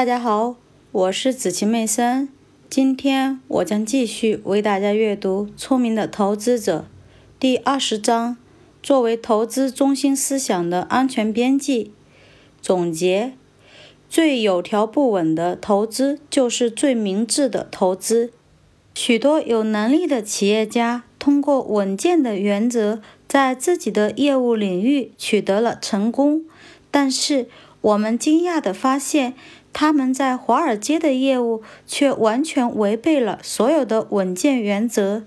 大家好，我是子晴妹生。今天我将继续为大家阅读《聪明的投资者》第二十章，作为投资中心思想的安全边际。总结：最有条不紊的投资就是最明智的投资。许多有能力的企业家通过稳健的原则，在自己的业务领域取得了成功，但是我们惊讶地发现。他们在华尔街的业务却完全违背了所有的稳健原则。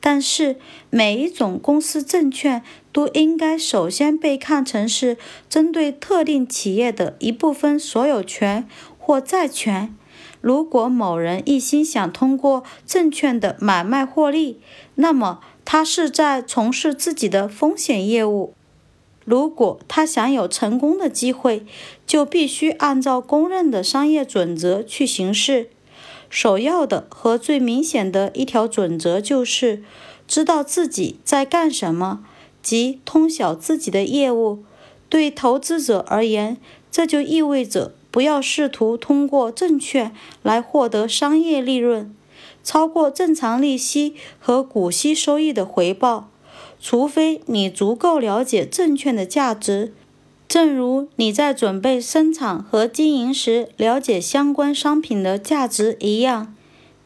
但是，每一种公司证券都应该首先被看成是针对特定企业的一部分所有权或债权。如果某人一心想通过证券的买卖获利，那么他是在从事自己的风险业务。如果他想有成功的机会，就必须按照公认的商业准则去行事。首要的和最明显的一条准则就是知道自己在干什么，即通晓自己的业务。对投资者而言，这就意味着不要试图通过证券来获得商业利润，超过正常利息和股息收益的回报。除非你足够了解证券的价值，正如你在准备生产和经营时了解相关商品的价值一样。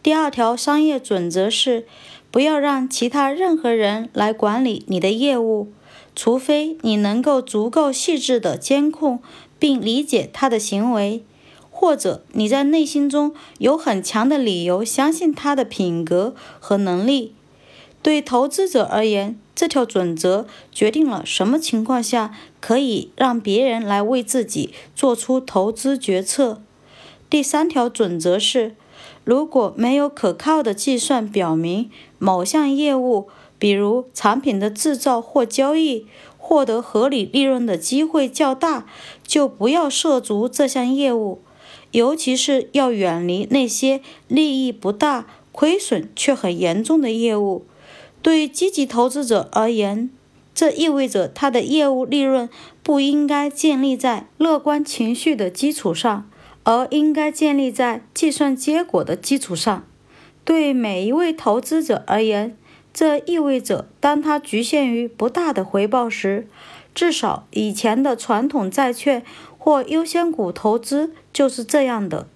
第二条商业准则是，不要让其他任何人来管理你的业务，除非你能够足够细致地监控并理解他的行为，或者你在内心中有很强的理由相信他的品格和能力。对投资者而言，这条准则决定了什么情况下可以让别人来为自己做出投资决策。第三条准则是：如果没有可靠的计算表明某项业务，比如产品的制造或交易，获得合理利润的机会较大，就不要涉足这项业务，尤其是要远离那些利益不大、亏损却很严重的业务。对于积极投资者而言，这意味着他的业务利润不应该建立在乐观情绪的基础上，而应该建立在计算结果的基础上。对每一位投资者而言，这意味着当他局限于不大的回报时，至少以前的传统债券或优先股投资就是这样的。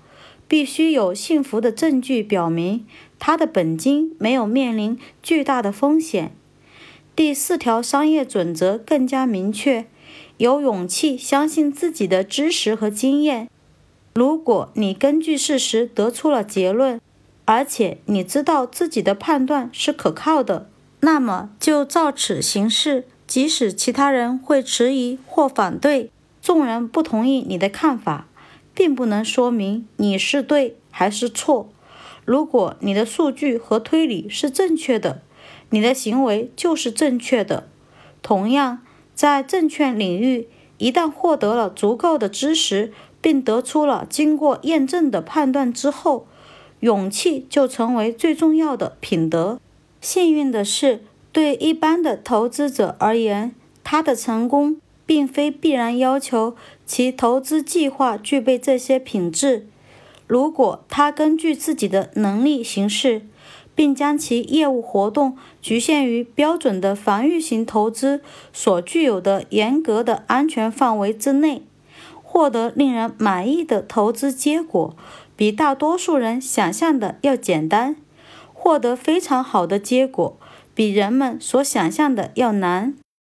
必须有幸福的证据表明他的本金没有面临巨大的风险。第四条商业准则更加明确：有勇气相信自己的知识和经验。如果你根据事实得出了结论，而且你知道自己的判断是可靠的，那么就照此行事，即使其他人会迟疑或反对，众人不同意你的看法。并不能说明你是对还是错。如果你的数据和推理是正确的，你的行为就是正确的。同样，在证券领域，一旦获得了足够的知识，并得出了经过验证的判断之后，勇气就成为最重要的品德。幸运的是，对一般的投资者而言，他的成功。并非必然要求其投资计划具备这些品质。如果他根据自己的能力行事，并将其业务活动局限于标准的防御型投资所具有的严格的安全范围之内，获得令人满意的投资结果，比大多数人想象的要简单。获得非常好的结果，比人们所想象的要难。